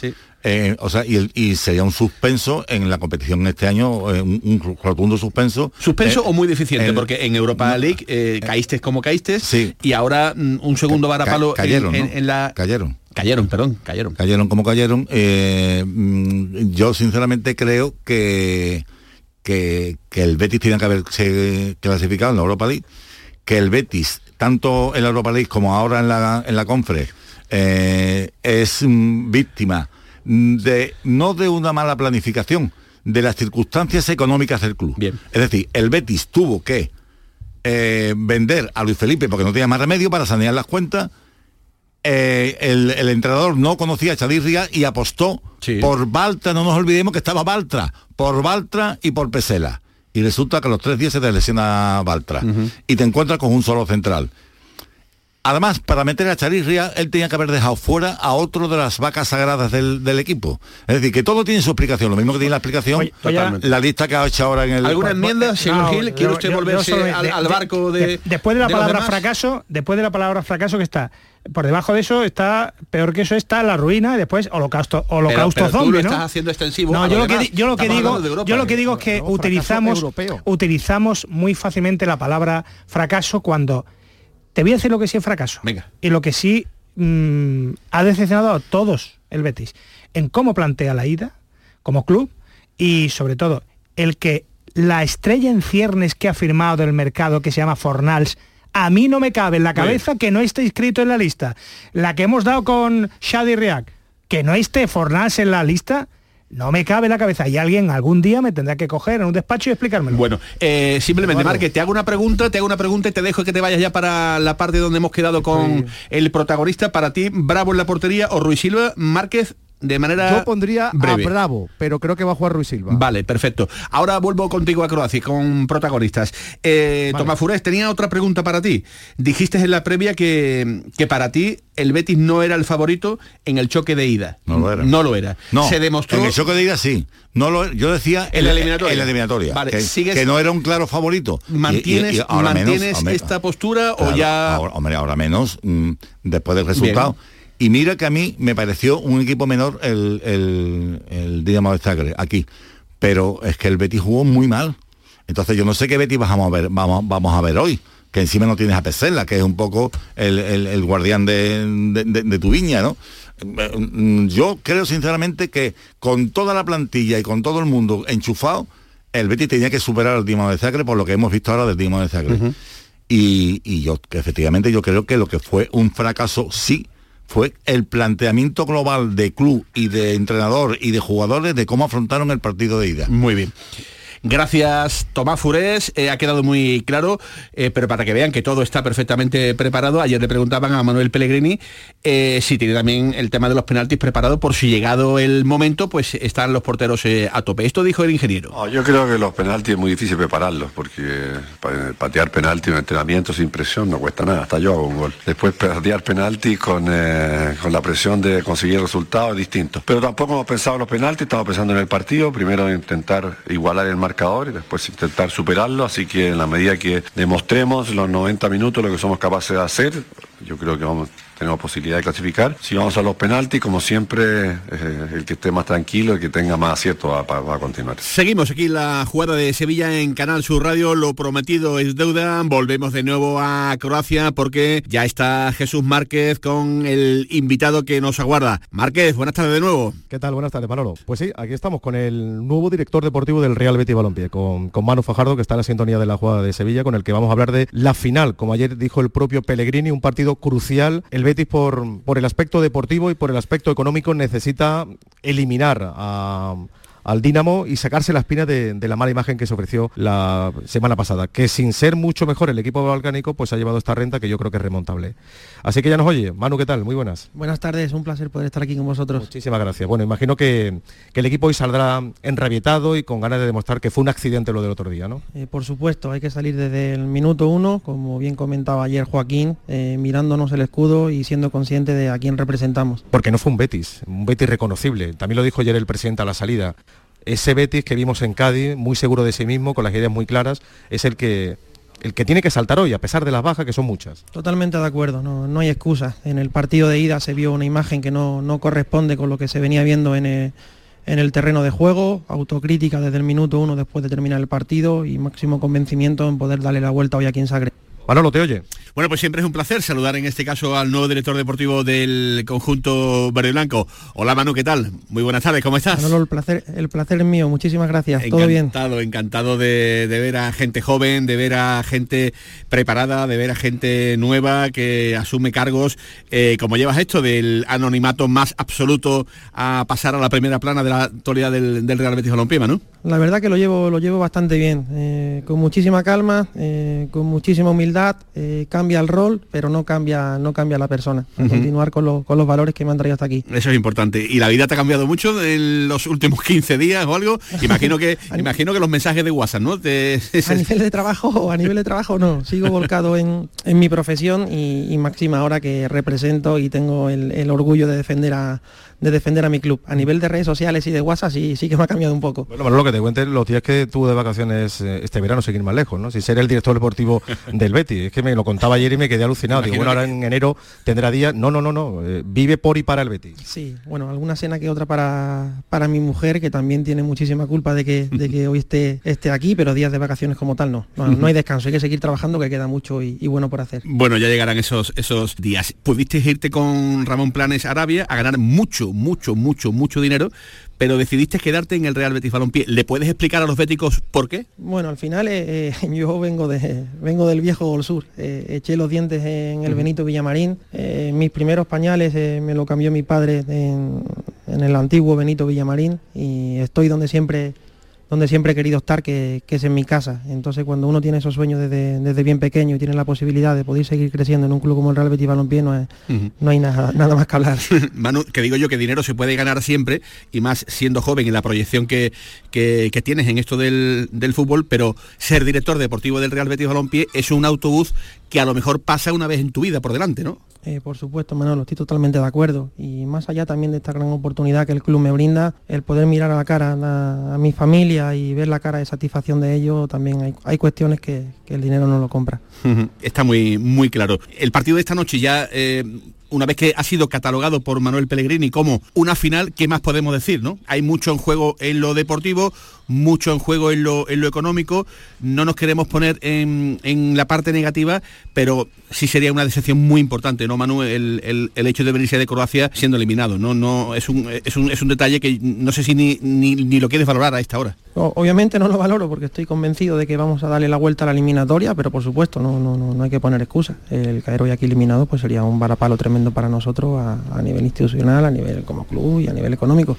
Eh, o sea, y, sería un suspenso en la competición este año, eh, un, un rotundo suspenso. ¿Suspenso Eh, o muy deficiente? el- porque en Europa League caíste como caíste y ahora mm, un segundo Ca- varapalo en- cayeron, en, ¿no? en la... Cayeron. Cayeron, perdón, cayeron. Cayeron como cayeron. Eh, mm, yo sinceramente creo que, que, que el Betis tiene que haberse clasificado en la Europa League, que el Betis, tanto en la Europa League como ahora en la, en la Conference, eh, es mm, víctima de no de una mala planificación, de las circunstancias económicas del club. Es decir, el Betis tuvo que eh, vender a Luis Felipe porque no tenía más remedio para sanear las cuentas. Eh, el, el entrenador no conocía a Chadirria y apostó por Baltra, no nos olvidemos que estaba Baltra, por Baltra y por Pesela. Y resulta que a los tres días se te lesiona Baltra y te encuentras con un solo central. Además, para meter a Charirria, él tenía que haber dejado fuera a otro de las vacas sagradas del, del equipo. Es decir, que todo tiene su explicación. Lo mismo que tiene la explicación, Oye, la lista que ha hecho ahora en el... ¿Alguna enmienda, señor No, Gil? ¿Quiere yo- usted yo- al, de- al de- barco de, de- después de la palabra fracaso después de la palabra fracaso que está por debajo de eso está peor que eso está la ruina y después holocausto holocausto pero zombie lo ¿no? estás haciendo extensivo no a yo lo que yo lo que digo Europa, yo lo que ¿eh? digo es que utilizamos utilizamos muy fácilmente la palabra fracaso cuando te voy a decir lo que sí es fracaso Venga. y lo que sí mm, ha decepcionado a todos el Betis en cómo plantea la ida como club y sobre todo el que la estrella en ciernes que ha firmado del mercado que se llama Fornals a mí no me cabe en la cabeza que no esté inscrito en la lista. La que hemos dado con Shadi Riak, que no esté Fornals en la lista, no me cabe en la cabeza. Y alguien algún día me tendrá que coger en un despacho y explicármelo. Bueno, eh, simplemente, Eduardo. Marque, te hago una pregunta, te hago una pregunta y te dejo que te vayas ya para la parte donde hemos quedado con el protagonista. Para ti, Bravo en la portería o Ruiz Silva, Márquez de manera Yo pondría breve. a Bravo, pero creo que va a jugar Ruiz Silva. Vale, perfecto. Ahora vuelvo contigo a Croacia con protagonistas. Eh, Vale. Tomás Furés, tenía otra pregunta para ti. Dijiste en la previa que, que para ti el Betis no era el favorito en el choque de ida. No lo era. No lo era. No, Se demostró en el choque de ida sí. No lo, yo decía En la eliminatoria. en la eliminatoria, Vale, que, sigues- que no era un claro favorito. Y- y- ¿Mantienes, y ahora menos, ¿mantienes hombre, esta postura o ya...? Ahora, hombre, ahora menos, mm, después del resultado. Y mira que a mí me pareció un equipo menor el, el, el Dinamo de Zagreb, aquí. Pero es que el Betis jugó muy mal. Entonces yo no sé qué Betis vamos a ver, vamos, vamos a ver hoy. Que encima no tienes a Pesela, que es un poco el, el- guardián de, de- de- de tu viña, ¿no? Mm, Yo creo sinceramente que con toda la plantilla y con todo el mundo enchufado, el Betis tenía que superar al Dinamo de Zagreb por lo que hemos visto ahora del Dinamo de Zagreb. Y, y yo, que efectivamente, yo creo que lo que fue un fracaso, sí, fue el planteamiento global de club y de entrenador y de jugadores de cómo afrontaron el partido de ida. Muy bien. Gracias, Tomás Furés. Eh, ha quedado muy claro, eh, pero para que vean que todo está perfectamente preparado, ayer le preguntaban a Manuel Pellegrini eh, si tiene también el tema de los penaltis preparado por si llegado el momento, pues están los porteros eh, a tope. Esto dijo el ingeniero. Yo creo que los penaltis es muy difícil prepararlos, porque pa- patear penalti en entrenamiento sin presión no cuesta nada, hasta yo hago un gol. Después patear penalti con, eh, con la presión de conseguir resultados es distinto. Pero tampoco hemos pensado en los penaltis, estamos pensando en el partido, primero intentar igualar el marcador y después intentar superarlo, así que en la medida que demostremos los 90 minutos lo que somos capaces de hacer, yo creo que vamos tenemos posibilidad de clasificar. Si vamos a los penaltis, como siempre, eh, el que esté más tranquilo, el que tenga más acierto va, va- va a continuar. Seguimos aquí la jugada de Sevilla en Canal Sur Radio. Lo prometido es deuda. Volvemos de nuevo a Croacia porque ya está Jesús Márquez con el invitado que nos aguarda. Márquez, buenas tardes de nuevo. ¿Qué tal? Buenas tardes, Manolo. Pues sí, aquí estamos con el nuevo director deportivo del Real Betis Balompié, con, con Manu Fajardo, que está en la sintonía de la jugada de Sevilla, con el que vamos a hablar de la final, como ayer dijo el propio Pellegrini, un partido crucial. El Betis por, el aspecto deportivo y por el aspecto económico necesita eliminar al Dinamo y sacarse la espina de, de la mala imagen que se ofreció la semana pasada, que sin ser mucho mejor el equipo balcánico, pues ha llevado esta renta que yo creo que es remontable. Así que ya nos oye. Manu, ¿qué tal? Muy buenas. Buenas tardes, un placer poder estar aquí con vosotros. Muchísimas gracias. Bueno, imagino que, que el equipo hoy saldrá enrabietado y con ganas de demostrar que fue un accidente lo del otro día, ¿no? Eh, por supuesto, hay que salir desde el minuto uno, como bien comentaba ayer Joaquín, eh, mirándonos el escudo y siendo consciente de a quién representamos. Porque no fue un Betis, un Betis reconocible. También lo dijo ayer el presidente a la salida. Ese Betis que vimos en Cádiz, muy seguro de sí mismo, con las ideas muy claras, es el que el que tiene que saltar hoy, a pesar de las bajas, que son muchas. Totalmente de acuerdo, no, no hay excusa. En el partido de ida se vio una imagen que no, no corresponde con lo que se venía viendo en el, en el terreno de juego, autocrítica desde el minuto uno después de terminar el partido y máximo convencimiento en poder darle la vuelta hoy aquí en Sagre. Manolo, te oye. Bueno, pues siempre es un placer saludar en este caso al nuevo director deportivo del conjunto verde y blanco. Hola Manu, ¿qué tal? Muy buenas tardes, ¿cómo estás? Manolo, el placer, el placer es mío, muchísimas gracias, todo bien. Encantado, encantado de, de ver a gente joven, de ver a gente preparada, de ver a gente nueva que asume cargos. Eh, como llevas esto del anonimato más absoluto a pasar a la primera plana de la actualidad del, del Real Betis Balompié, ¿no? La verdad que lo llevo, lo llevo bastante bien, eh, con muchísima calma, eh, con muchísima humildad, eh, cambia el rol, pero no cambia, no cambia la persona. A. Continuar con, lo- con los valores que me han traído hasta aquí. Eso es importante. ¿Y la vida te ha cambiado mucho en los últimos 15 días o algo? Imagino que, imagino que los mensajes de WhatsApp, ¿no? Te- A nivel de trabajo, a nivel de trabajo no, sigo volcado en, en mi profesión y, y máxima ahora que represento y tengo el, el orgullo de defender a de defender a mi club. A nivel de redes sociales y de WhatsApp sí, sí que me ha cambiado un poco. Bueno, Manolo, que te cuentes los días que tuvo de vacaciones eh, este verano, seguir más lejos, ¿no? Si ser el director deportivo del Betis. Es que me lo contaba ayer y me quedé alucinado. Digo, bueno, ahora en enero tendrá días. No, no, no, no. eh, vive por y para el Betis. Sí, bueno, alguna cena que otra para, para mi mujer, que también tiene muchísima culpa de que, de que hoy esté, esté aquí, pero días de vacaciones como tal no. No, no hay descanso, hay que seguir trabajando, que queda mucho y, y bueno por hacer. Bueno, ya llegarán esos, esos días. Pudiste irte con Ramón Planes a Arabia a ganar mucho, mucho, mucho, mucho dinero, pero decidiste quedarte en el Real Betis Balompié. ¿Le puedes explicar a los béticos por qué? Bueno, al final eh, eh, yo vengo de vengo del viejo Gol Sur. Eh, eché los dientes en el. Benito Villamarín. Eh, mis primeros pañales me lo cambió mi padre en, en el antiguo Benito Villamarín y estoy donde siempre donde siempre he querido estar, que, que es en mi casa. Entonces cuando uno tiene esos sueños desde, desde bien pequeño y tiene la posibilidad de poder seguir creciendo en un club como el Real Betis Balompié, no, es- no hay nada, nada más que hablar. Manu, que digo yo que dinero se puede ganar siempre y más siendo joven y la proyección que, que- que tienes en esto del, del fútbol, pero ser director deportivo del Real Betis Balompié es un autobús que a lo mejor pasa una vez en tu vida por delante, ¿no? Eh, por supuesto, Manolo, estoy totalmente de acuerdo. Y más allá también de esta gran oportunidad que el club me brinda, el poder mirar a la cara a, a mi familia y ver la cara de satisfacción de ellos, también hay, hay cuestiones que, que el dinero no lo compra. Está muy, muy claro. El partido de esta noche ya, eh, una vez que ha sido catalogado por Manuel Pellegrini como una final, ¿qué más podemos decir? ¿no? Hay mucho en juego en lo deportivo, mucho en juego en lo, en lo económico. No nos queremos poner en, en la parte negativa, pero sí sería una decepción muy importante, ¿no, Manu? El, el- el hecho de venirse de Croacia siendo eliminado. No, no, es un, es un, es un detalle que no sé si ni, ni, lo quieres valorar a esta hora. Obviamente no lo valoro porque estoy convencido de que vamos a darle la vuelta a la eliminatoria, pero por supuesto no, no, no, no hay que poner excusas. El caer hoy aquí eliminado pues sería un varapalo tremendo para nosotros a, a nivel institucional, a nivel como club y a nivel económico.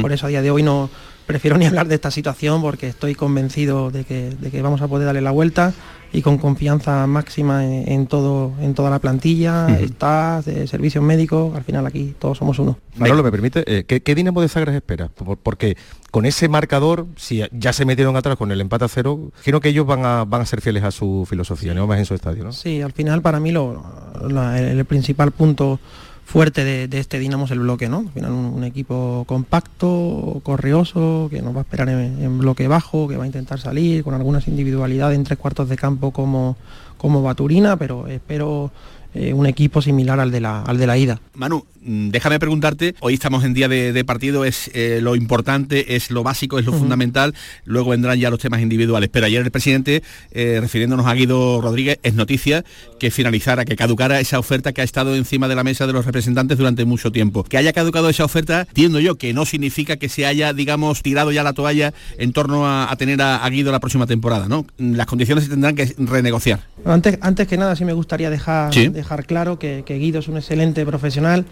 Por eso a día de hoy no prefiero ni hablar de esta situación porque estoy convencido de que, de que vamos a poder darle la vuelta y con confianza máxima en, en todo, en toda la plantilla, staff, de servicios médicos, al final aquí todos somos uno. Manolo, ¿me permite? Eh, ¿qué, qué Dinamo de Sagres espera? Por- porque con ese marcador, si ya se metieron atrás con el empate a cero, creo que ellos van a, van a ser fieles a su filosofía, no más en su estadio, ¿no? Sí, al final para mí lo, la- el principal punto fuerte de, este Dinamo es el bloque, ¿no? Al final un, equipo compacto, corrioso, que nos va a esperar en, bloque bajo, que va a intentar salir con algunas individualidades en tres cuartos de campo como, como Baturina, pero espero eh, un equipo similar al de la, al de la ida. Manu, déjame preguntarte, hoy estamos en día de, de partido, es eh, lo importante, es lo básico, es lo fundamental, luego vendrán ya los temas individuales. Pero ayer el presidente, eh, refiriéndonos a Guido Rodríguez, es noticia que finalizara, que caducara esa oferta que ha estado encima de la mesa de los representantes durante mucho tiempo. Que haya caducado esa oferta, entiendo yo que no significa que se haya, digamos, tirado ya la toalla en torno a, a tener a, a Guido la próxima temporada, ¿no? Las condiciones se tendrán que renegociar. Antes, antes que nada sí me gustaría dejar, Sí. dejar claro que, que Guido es un excelente profesional,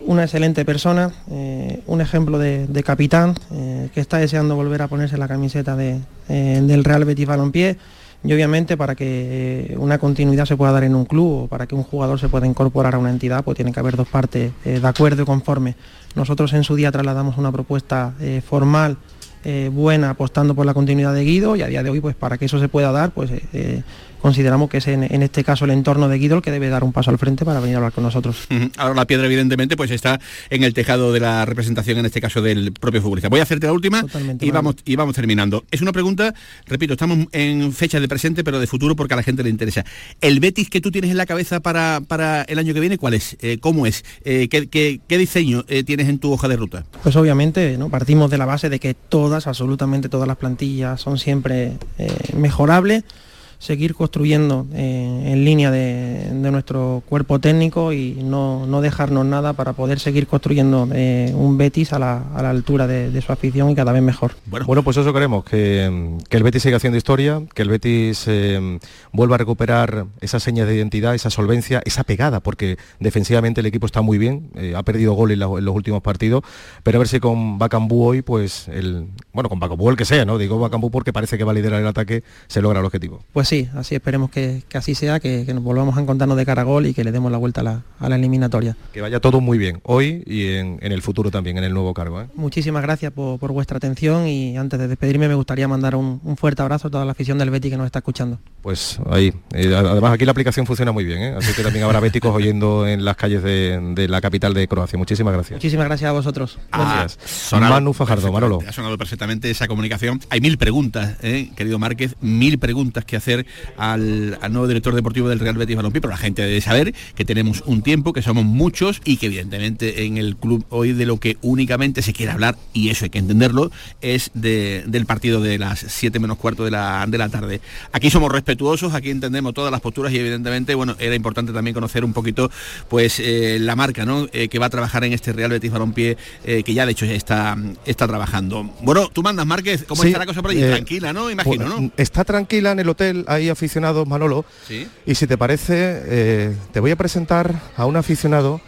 una excelente persona, eh, un ejemplo de, capitán eh, que está deseando volver a ponerse la camiseta de, eh, del Real Betis Balompié y obviamente para que una continuidad se pueda dar en un club o para que un jugador se pueda incorporar a una entidad pues tiene que haber dos partes de acuerdo y conforme. Nosotros en su día trasladamos una propuesta formal buena apostando por la continuidad de Guido y a día de hoy pues para que eso se pueda dar pues consideramos que es en, en este caso el entorno de Guido el que debe dar un paso al frente para venir a hablar con nosotros. Ahora la piedra evidentemente pues está en el tejado de la representación en este caso del propio futbolista. Voy a hacerte la última Totalmente, y vamos y vamos terminando. Es una pregunta, repito, estamos en fecha de presente pero de futuro porque a la gente le interesa. El Betis que tú tienes en la cabeza para, para el año que viene, ¿cuál es? Eh, ¿Cómo es? Eh, ¿qué, qué- qué diseño eh, tienes en tu hoja de ruta? Pues obviamente ¿no? partimos de la base de que todas, absolutamente todas las plantillas son siempre mejorables, seguir construyendo eh, en línea de, de nuestro cuerpo técnico y no, no dejarnos nada para poder seguir construyendo eh, un Betis a la, a la altura de, de su afición y cada vez mejor. Bueno, pues eso queremos, que, que el Betis siga haciendo historia, que el Betis eh, vuelva a recuperar esa seña de identidad, esa solvencia, esa pegada, porque defensivamente el equipo está muy bien, ha perdido gol en, la- en los últimos partidos, pero a ver si con Bacambú hoy, pues el, bueno, con Bacambú el que sea, ¿no? Digo Bacambú porque parece que va a liderar el ataque, se logra el objetivo. Pues sí, así esperemos que, que así sea, que, que nos volvamos a encontrarnos de cara a gol y que le demos la vuelta a la, a la eliminatoria. Que vaya todo muy bien, hoy y en, en el futuro también, en el nuevo cargo. ¿eh? Muchísimas gracias por, por vuestra atención y antes de despedirme me gustaría mandar un, un fuerte abrazo a toda la afición del Betis que nos está escuchando. Pues ahí. Eh, además aquí la aplicación funciona muy bien, ¿eh? así que también habrá béticos oyendo en las calles de, de la capital de Croacia. Muchísimas gracias. Muchísimas gracias a vosotros. Gracias. sonado Manu Fajardo, Manolo. Ha sonado perfectamente esa comunicación. Hay mil preguntas, ¿eh? querido Márquez, mil preguntas que hacer al, al nuevo director deportivo del Real Betis Balompié, pero la gente debe saber que tenemos un tiempo, que somos muchos y que evidentemente en el club hoy de lo que únicamente se quiere hablar, y eso hay que entenderlo, es de- del partido de las 7 menos cuarto de la, de la tarde. Aquí somos respetuosos, aquí entendemos todas las posturas y evidentemente, bueno, era importante también conocer un poquito pues eh, la marca, ¿no? Eh, que va a trabajar en este Real Betis Balompié, eh, que ya de hecho ya está, está trabajando. Bueno, tú mandas, Márquez, ¿cómo Sí, está la cosa por allí? Tranquila, ¿no? Imagino, ¿no? Está tranquila en el hotel, hay aficionados, Manolo. Sí. Y si te parece, eh, te voy a presentar a un aficionado,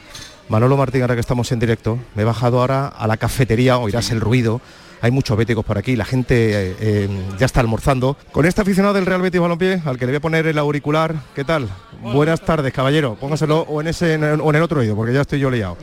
Manolo Martín, ahora que estamos en directo. Me he bajado ahora a la cafetería, oirás el ruido, hay muchos béticos por aquí, la gente eh, eh, ya está almorzando. Con este aficionado del Real Betis Balompié, al que le voy a poner el auricular, ¿qué tal? Buenas tardes, caballero. Póngaselo o en ese o en el otro oído, porque ya estoy yo liado.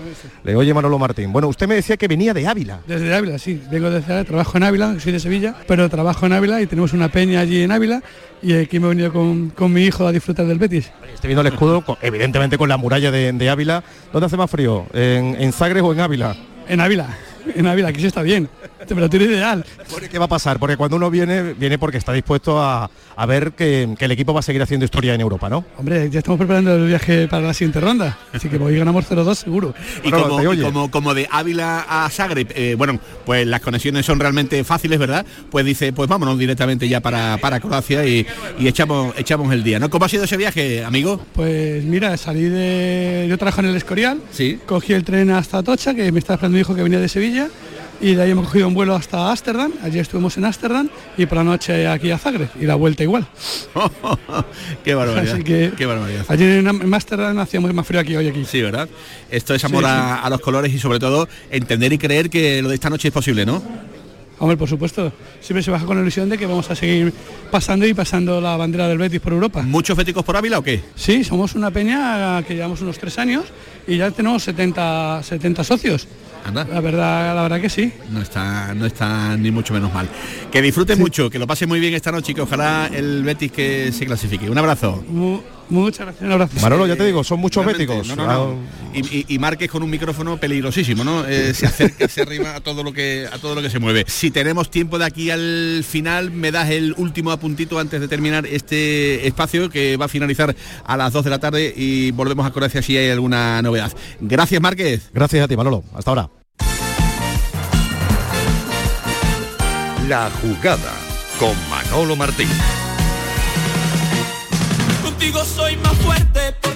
Le oye Manolo Martín. Bueno, usted me decía que venía de Ávila. Desde Ávila, sí. Vengo desde Ávila, trabajo en Ávila, soy de Sevilla, pero trabajo en Ávila y tenemos una peña allí en Ávila y aquí me he venido con, con mi hijo a disfrutar del Betis. Estoy viendo el escudo, con- evidentemente con la muralla de, de Ávila. ¿Dónde hace más frío? ¿En, en Sagres o en Ávila? En Ávila, en Ávila, aquí sí está bien. Temperatura ideal. ¿Qué va a pasar? Porque cuando uno viene, viene porque está dispuesto a, a ver que, que el equipo va a seguir haciendo historia en Europa, ¿no? Hombre, ya estamos preparando el viaje para la siguiente ronda, así que hoy ganamos 0-2 seguro. Y como, y como, como de Ávila a Zagreb, eh, bueno, pues las conexiones son realmente fáciles, ¿verdad? Pues dice, pues vámonos directamente ya para, para Croacia y, y echamos, echamos el día, ¿no? ¿Cómo ha sido ese viaje, amigo? Pues mira, salí de... Yo trabajo en el Escorial, sí. cogí el tren hasta Atocha, que me estaba esperando mi hijo que venía de Sevilla, y de ahí hemos cogido un vuelo hasta Ámsterdam, allí estuvimos en Ámsterdam, y por la noche aquí a Zagreb, y la vuelta igual. Qué barbaridad. Así que Qué barbaridad. allí en Ámsterdam hacía muy más frío aquí hoy aquí. Sí, ¿verdad? Esto es amor Sí, a, sí. a los colores y sobre todo entender y creer que lo de esta noche es posible, ¿no? Hombre, por supuesto, siempre se baja con la ilusión de que vamos a seguir pasando y pasando la bandera del Betis por Europa. ¿Muchos béticos por Ávila o qué? Sí, somos una peña que llevamos unos tres años y ya tenemos 70, 70 socios. La verdad, la verdad que sí. No está, no está ni mucho menos mal. Que disfrute mucho, que lo pase muy bien esta noche y que ojalá el Betis que se clasifique. Un abrazo. Mu- muchas gracias, un abrazo. Manolo, ya te digo, son muchos béticos. no, no, no. Y, y, y Márquez con un micrófono peligrosísimo, ¿no? Eh, se acerca, se arrima a todo lo que a todo lo que se mueve. Si tenemos tiempo de aquí al final, me das el último apuntito antes de terminar este espacio que va a finalizar a las 2 de la tarde y volvemos a Croacia si hay alguna novedad. Gracias, Márquez. Gracias a ti, Manolo. Hasta ahora. La jugada con Manolo Martín. Contigo soy más fuerte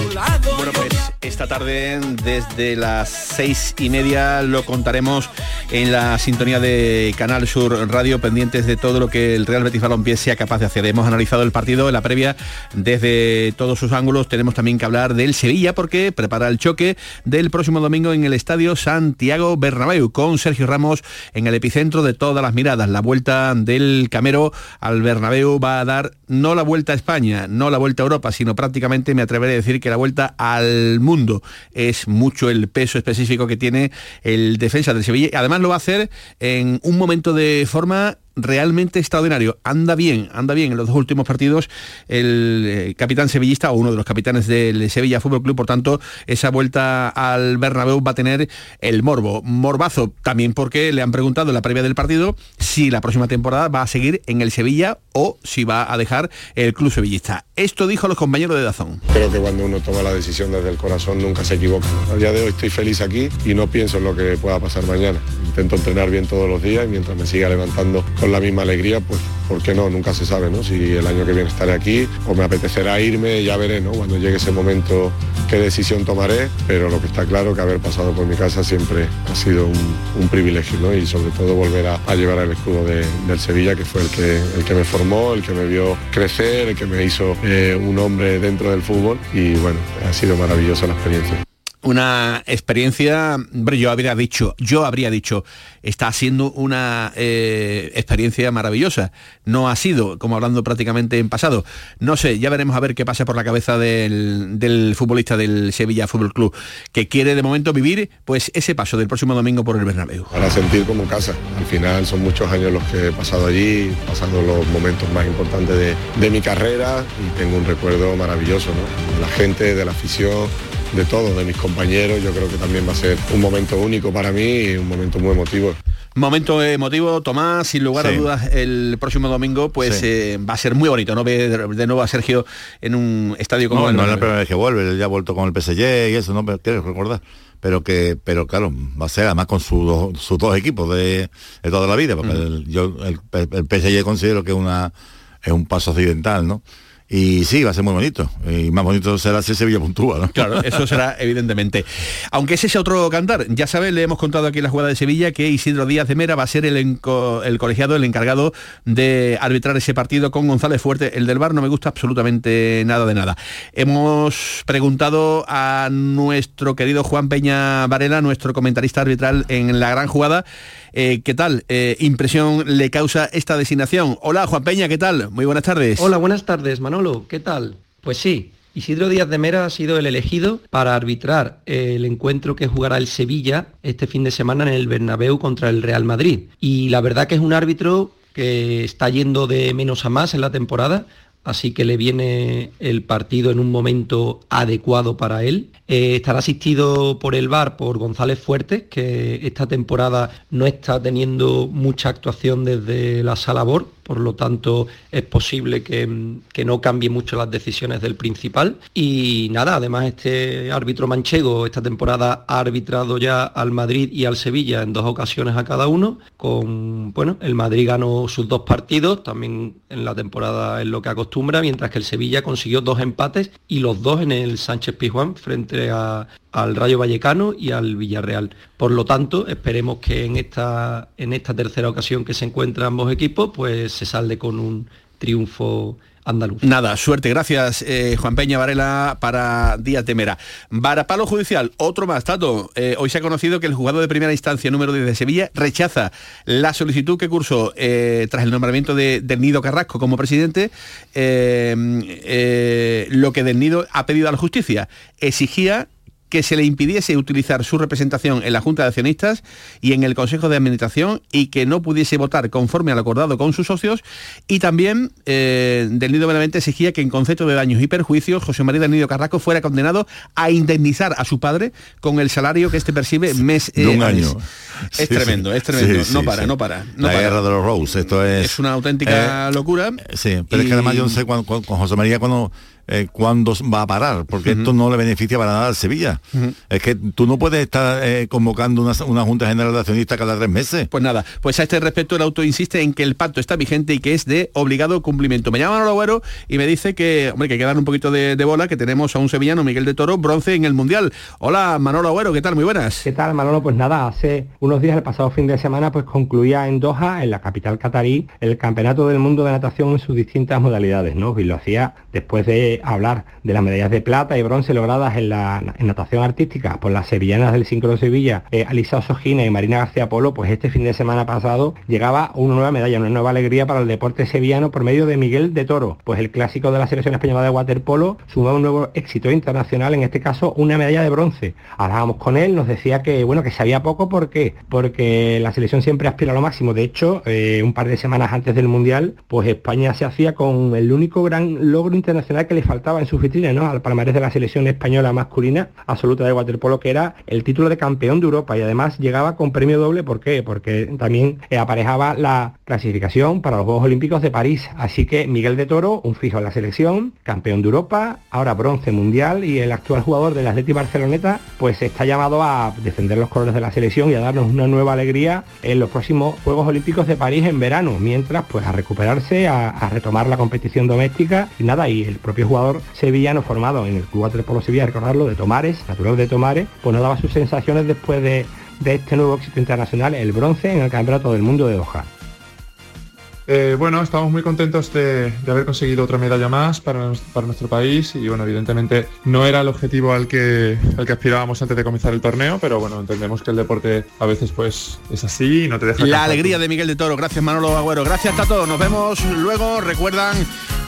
tu lado. Bueno, pues esta tarde desde las seis y media lo contaremos en la sintonía de Canal Sur Radio, pendientes de todo lo que el Real Betis Balompié sea capaz de hacer. Hemos analizado el partido en la previa desde todos sus ángulos. Tenemos también que hablar del Sevilla porque prepara el choque del próximo domingo en el Estadio Santiago Bernabéu con Sergio Ramos en el epicentro de todas las miradas. La vuelta del Camero al Bernabéu va a dar no la vuelta a España, no la vuelta a Europa, sino prácticamente me atreveré a decir que la vuelta al mundo. Es mucho el peso específico que tiene el defensa del Sevilla. y Además lo va a hacer en un momento de forma realmente extraordinario. Anda bien, anda bien en los dos últimos partidos el eh, capitán sevillista o uno de los capitanes del Sevilla Fútbol Club, por tanto, esa vuelta al Bernabéu va a tener el morbo. Morbazo también porque le han preguntado en la previa del partido si la próxima temporada va a seguir en el Sevilla o si va a dejar el club sevillista. Esto dijo los compañeros de Dazón. Creo que cuando uno toma la decisión desde el corazón nunca se equivoca. Al día de hoy estoy feliz aquí y no pienso en lo que pueda pasar mañana. Intento entrenar bien todos los días y mientras me siga levantando con la misma alegría, pues ¿por qué no? Nunca se sabe, ¿no? Si el año que viene estaré aquí o me apetecerá irme, ya veré, ¿no? Cuando llegue ese momento qué decisión tomaré, pero lo que está claro que haber pasado por mi casa siempre ha sido un, privilegio, ¿no? Y sobre todo volver a, a llevar el escudo de- del Sevilla, que fue el que, el que me formó, el que me vio crecer, el que me hizo eh, un hombre dentro del fútbol y bueno, ha sido maravillosa la experiencia. Una experiencia, yo habría dicho, yo habría dicho, está siendo una eh, experiencia maravillosa. No ha sido, como hablando prácticamente en pasado. No sé, ya veremos a ver qué pasa por la cabeza del, del futbolista del Sevilla Fútbol Club, que quiere de momento vivir pues ese paso del próximo domingo por el Bernabéu. Para sentir como casa. Al final son muchos años los que he pasado allí, pasando los momentos más importantes de, de mi carrera y tengo un recuerdo maravilloso, ¿no? La gente, de la afición, de todo, de mis compañeros. Yo creo que también va a ser un momento único para mí y un momento muy emotivo. Momento emotivo, Tomás, sin lugar a dudas, el próximo domingo pues Sí. eh, va a ser muy bonito, ¿no? Ver de, nuevo a Sergio en un estadio como No, el no es la primera vez que vuelve, él ya ha vuelto con el PSG y eso, no me quiero recordar. Pero que, pero claro, va a ser además con sus dos, sus dos equipos de, de toda la vida, porque el, yo el, el PSG considero que una, es un paso accidental, ¿no? Y sí, va a ser muy bonito. Y más bonito será si Sevilla puntúa, ¿no? Claro, eso será evidentemente. Aunque ese sea otro cantar, ya sabes, le hemos contado aquí en la jugada de Sevilla que Isidro Díaz de Mera va a ser el, el colegiado, el encargado de arbitrar ese partido con González Fuerte. El del bar no me gusta absolutamente nada de nada. Hemos preguntado a nuestro querido Juan Peña Varela, nuestro comentarista arbitral en la gran jugada, eh, ¿Qué tal? Eh, ¿Impresión le causa esta designación? Hola, Juan Peña, ¿qué tal? Muy buenas tardes. Hola, buenas tardes, Manolo, ¿qué tal? Pues sí, Isidro Díaz de Mera ha sido el elegido para arbitrar el encuentro que jugará el Sevilla este fin de semana en el Bernabéu contra el Real Madrid. Y la verdad que es un árbitro que está yendo de menos a más en la temporada, así que le viene el partido en un momento adecuado para él. Eh, estará asistido por el VAR por González Fuertes, que esta temporada no está teniendo mucha actuación desde la sala BOR, por lo tanto es posible que, no cambie mucho las decisiones del principal. Y nada, además este árbitro manchego esta temporada ha arbitrado ya al Madrid y al Sevilla en dos ocasiones a cada uno, con, bueno, el Madrid ganó sus dos partidos, también en la temporada es lo que mientras que el Sevilla consiguió dos empates y los dos en el Sánchez Pizjuán frente al Rayo Vallecano y al Villarreal. Por lo tanto, esperemos que en esta, en esta tercera ocasión que se encuentran ambos equipos, pues se salde con un triunfo andaluz. Nada, suerte, gracias eh, Juan Peña Varela para Díaz Temera. Varapalo judicial, otro más, Tato. Eh, hoy se ha conocido que el jugador de primera instancia número 10 de Sevilla rechaza la solicitud que cursó eh, tras el nombramiento de, del Nido Carrasco como presidente, lo que del Nido ha pedido a la justicia. Exigía que se le impidiese utilizar su representación en la Junta de Accionistas y en el Consejo de Administración y que no pudiese votar conforme al acordado con sus socios y también eh, del Nido Benavente exigía que en concepto de daños y perjuicios José María del Nido Carrasco fuera condenado a indemnizar a su padre con el salario que este percibe mes de un año. Es tremendo, es tremendo. no para, no para. la guerra de los Rose, esto es... Es una auténtica eh, locura. Sí, pero es que además yo no sé con José María cuando eh, cuándo va a parar, porque esto no le beneficia para nada al Sevilla. Es que tú no puedes estar eh, convocando una, Junta General de Accionistas cada tres meses. Pues nada, pues a este respecto el auto insiste en que el pacto está vigente y que es de obligado cumplimiento. Me llama Manolo Agüero y me dice que, hombre, que hay que dar un poquito de, bola, que tenemos a un sevillano, Miguel de Toro, bronce en el Mundial. Hola, Manolo Agüero, ¿qué tal? Muy buenas. ¿Qué tal, Manolo? Pues nada, hace unos días, el pasado fin de semana, pues concluía en Doha, en la capital catarí, el Campeonato del Mundo de Natación en sus distintas modalidades, ¿no? Y lo hacía después de hablar de la medallas de plata y bronce logradas en la natación artística por las sevillanas del Sincro Sevilla, eh, Alisa Osogina y Marina García Polo, pues este fin de semana pasado llegaba una nueva medalla, una nueva alegría para el deporte sevillano por medio de Miguel de Toro, pues el clásico de la selección española de waterpolo sumó un nuevo éxito internacional, en este caso una medalla de bronce. Hablábamos con él, nos decía que bueno, que sabía poco, ¿por qué? Porque la selección siempre aspira a lo máximo. De hecho, eh, un par de semanas antes del Mundial, pues España se hacía con el único gran logro internacional que le faltaba en su vitrina al palmarés de la selección española masculina absoluta de waterpolo, que era el título de campeón de Europa y además llegaba con premio doble, ¿por qué? Porque también eh, aparejaba la clasificación para los Juegos Olímpicos de París. Así que Miguel de Toro, un fijo en la selección, campeón de Europa, ahora bronce mundial y el actual jugador del Atleti Barceloneta, pues está llamado a defender los colores de la selección y a darnos una nueva alegría en los próximos Juegos Olímpicos de París en verano, mientras pues a recuperarse, a, a retomar la competición doméstica y nada, y el propio jugador sevillano formado en el Club Waterpolo Sevilla, recordarlo, de Tomares, natural de Tomares, pues nos daba sus sensaciones después de, de este nuevo éxito internacional, el bronce en el Campeonato del Mundo de Doha. Eh, bueno, estamos muy contentos de, haber conseguido otra medalla más para, para, nuestro país y bueno, evidentemente no era el objetivo al que, al que aspirábamos antes de comenzar el torneo, pero bueno, entendemos que el deporte a veces pues es así y no te deja... La alegría de Miguel de Toro, gracias Manolo Agüero, gracias a todos, nos vemos luego, recuerdan,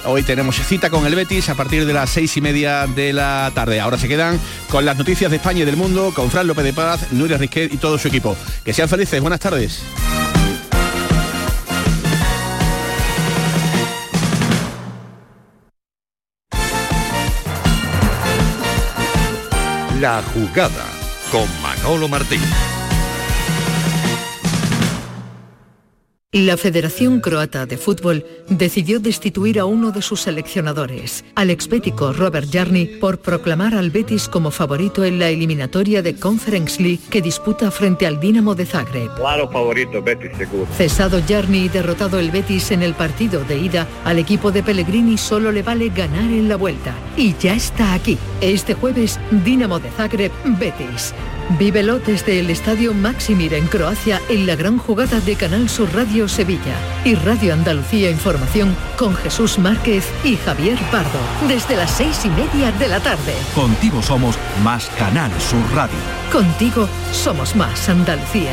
hoy tenemos cita con el Betis a partir de las seis y media de la tarde. Ahora se quedan con las noticias de España y del mundo, con Fran López de Paz, Nuria Risquet y todo su equipo. Que sean felices, buenas tardes. La jugada con Manolo Martín. La Federación Croata de Fútbol decidió destituir a uno de sus seleccionadores, al expético Robert Jarni, por proclamar al Betis como favorito en la eliminatoria de Conference League que disputa frente al Dinamo de Zagreb. Claro favorito, Betis seguro. Cesado Jarni y derrotado el Betis en el partido de ida, al equipo de Pellegrini solo le vale ganar en la vuelta. Y ya está aquí. Este jueves, Dinamo de Zagreb, Betis. Vívelo desde el Estadio Maximir en Croacia en la gran jugada de Canal Sur Radio Sevilla y Radio Andalucía Información con Jesús Márquez y Javier Pardo desde las seis y media de la tarde. Contigo somos más Canal Sur Radio. Contigo somos más Andalucía.